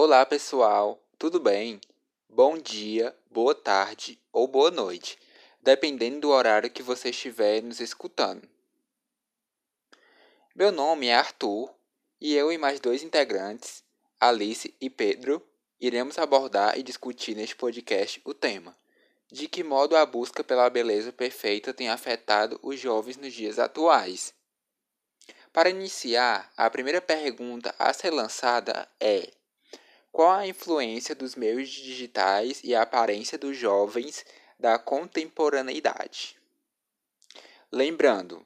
Olá, pessoal, tudo bem? Bom dia, boa tarde ou boa noite, dependendo do horário que você estiver nos escutando. Meu nome é Arthur e eu e mais dois integrantes, Alice e Pedro, iremos abordar e discutir neste podcast o tema: de que modo a busca pela beleza perfeita tem afetado os jovens nos dias atuais. Para iniciar, a primeira pergunta a ser lançada é: qual a influência dos meios digitais e a aparência dos jovens da contemporaneidade? Lembrando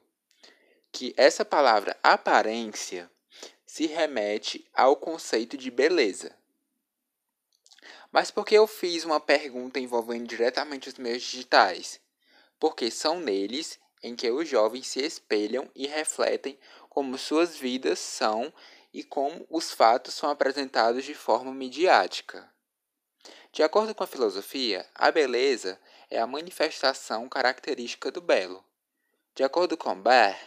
que essa palavra aparência se remete ao conceito de beleza. Mas por que eu fiz uma pergunta envolvendo diretamente os meios digitais? Porque são neles em que os jovens se espelham e refletem como suas vidas são e como os fatos são apresentados de forma midiática. De acordo com a filosofia, a beleza é a manifestação característica do belo. De acordo com Bach,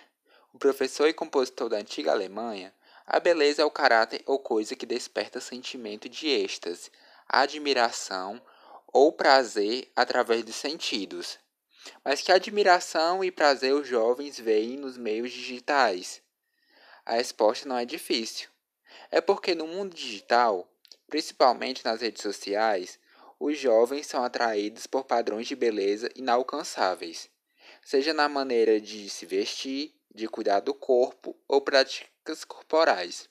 o professor e compositor da antiga Alemanha, a beleza é o caráter ou coisa que desperta sentimento de êxtase, admiração ou prazer através dos sentidos. Mas que admiração e prazer os jovens veem nos meios digitais? A resposta não é difícil. É porque no mundo digital, principalmente nas redes sociais, os jovens são atraídos por padrões de beleza inalcançáveis, seja na maneira de se vestir, de cuidar do corpo ou práticas corporais.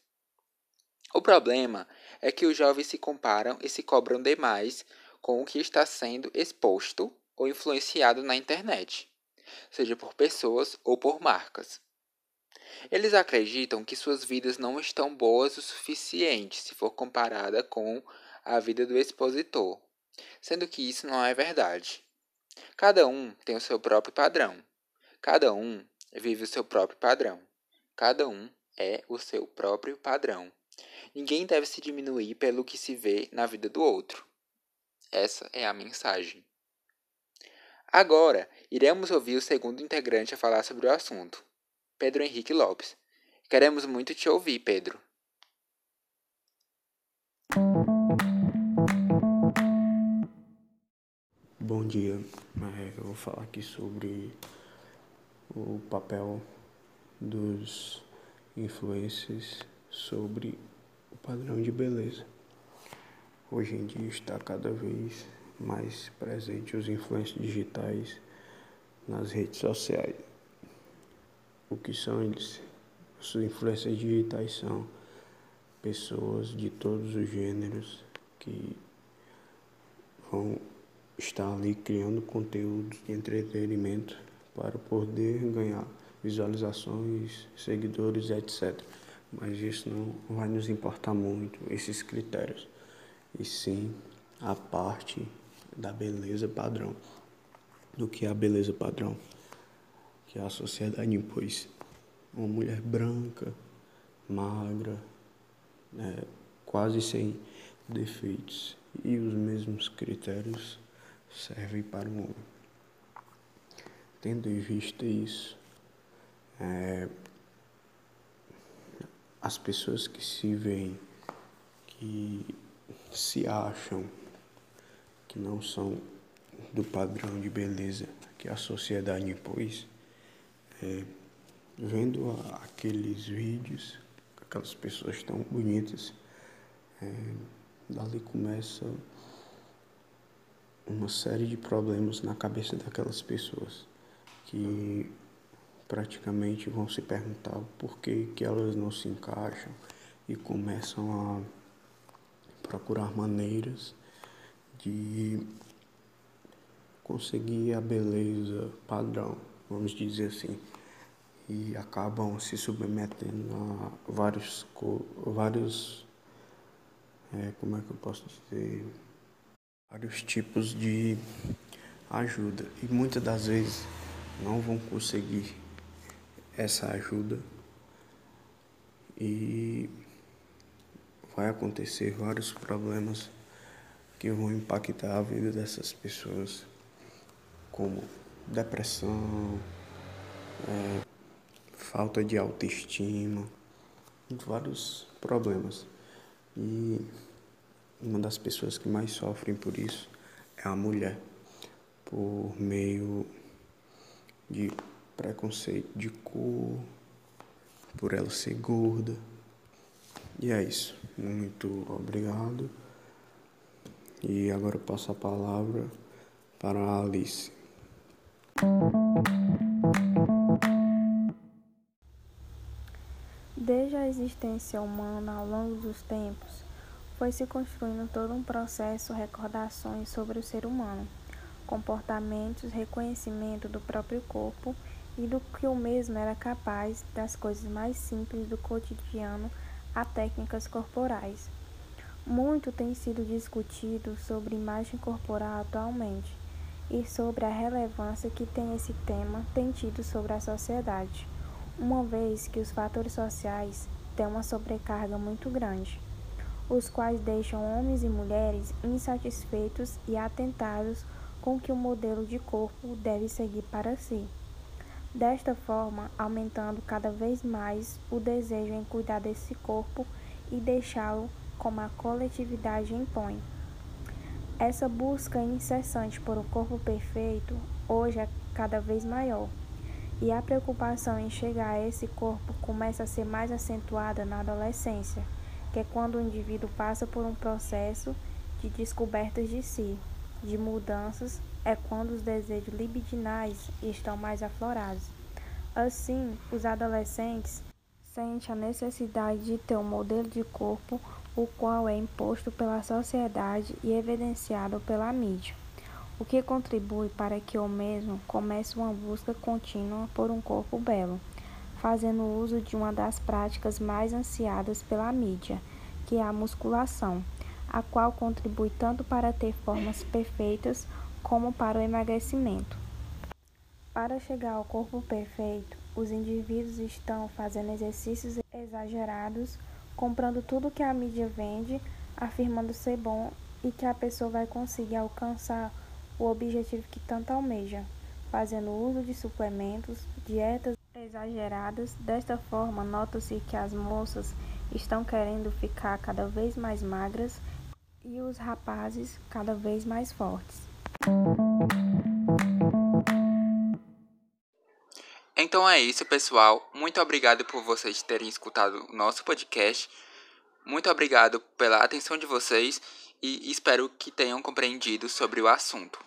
O problema é que os jovens se comparam e se cobram demais com o que está sendo exposto ou influenciado na internet, seja por pessoas ou por marcas. Eles acreditam que suas vidas não estão boas o suficiente se for comparada com a vida do expositor, sendo que isso não é verdade. Cada um tem o seu próprio padrão. Cada um vive o seu próprio padrão. Cada um é o seu próprio padrão. Ninguém deve se diminuir pelo que se vê na vida do outro. Essa é a mensagem. Agora, iremos ouvir o segundo integrante a falar sobre o assunto. Pedro Henrique Lopes. Queremos muito te ouvir, Pedro. Bom dia. É, eu vou falar aqui sobre o papel dos influencers sobre o padrão de beleza. Hoje em dia está cada vez mais presente os influencers digitais nas redes sociais o que são eles? As influências digitais são pessoas de todos os gêneros que vão estar ali criando conteúdos de entretenimento para poder ganhar visualizações, seguidores, etc. Mas isso não vai nos importar muito, esses critérios, e sim a parte da beleza padrão. Do que é a beleza padrão? Que a sociedade impôs. Uma mulher branca, magra, né, quase sem defeitos. E os mesmos critérios servem para o homem. Tendo em vista isso, é, as pessoas que se veem, que se acham que não são do padrão de beleza que a sociedade impôs, é, vendo aqueles vídeos, aquelas pessoas tão bonitas, é, dali começa uma série de problemas na cabeça daquelas pessoas que praticamente vão se perguntar por que, que elas não se encaixam e começam a procurar maneiras de conseguir a beleza padrão vamos dizer assim, e acabam se submetendo a vários, vários é, como é que eu posso dizer, vários tipos de ajuda. E muitas das vezes não vão conseguir essa ajuda. E vai acontecer vários problemas que vão impactar a vida dessas pessoas, como depressão, é, falta de autoestima, vários problemas. E uma das pessoas que mais sofrem por isso é a mulher, por meio de preconceito de cor, por ela ser gorda. E é isso. Muito obrigado. E agora eu passo a palavra para a Alice. Desde a existência humana ao longo dos tempos, foi se construindo todo um processo recordações sobre o ser humano, comportamentos, reconhecimento do próprio corpo e do que o mesmo era capaz, das coisas mais simples do cotidiano a técnicas corporais. Muito tem sido discutido sobre imagem corporal atualmente e sobre a relevância que tem esse tema tem tido sobre a sociedade, uma vez que os fatores sociais têm uma sobrecarga muito grande os quais deixam homens e mulheres insatisfeitos e atentados com que o modelo de corpo deve seguir para si. Desta forma, aumentando cada vez mais o desejo em cuidar desse corpo e deixá-lo como a coletividade impõe. Essa busca incessante por um corpo perfeito hoje é cada vez maior, e a preocupação em chegar a esse corpo começa a ser mais acentuada na adolescência que é quando o indivíduo passa por um processo de descobertas de si, de mudanças, é quando os desejos libidinais estão mais aflorados. Assim, os adolescentes sentem a necessidade de ter um modelo de corpo o qual é imposto pela sociedade e evidenciado pela mídia, o que contribui para que o mesmo comece uma busca contínua por um corpo belo fazendo uso de uma das práticas mais ansiadas pela mídia, que é a musculação, a qual contribui tanto para ter formas perfeitas como para o emagrecimento. Para chegar ao corpo perfeito, os indivíduos estão fazendo exercícios exagerados, comprando tudo que a mídia vende, afirmando ser bom e que a pessoa vai conseguir alcançar o objetivo que tanto almeja, fazendo uso de suplementos, dietas exageradas. Desta forma, nota-se que as moças estão querendo ficar cada vez mais magras e os rapazes cada vez mais fortes. Então é isso, pessoal. Muito obrigado por vocês terem escutado o nosso podcast. Muito obrigado pela atenção de vocês e espero que tenham compreendido sobre o assunto.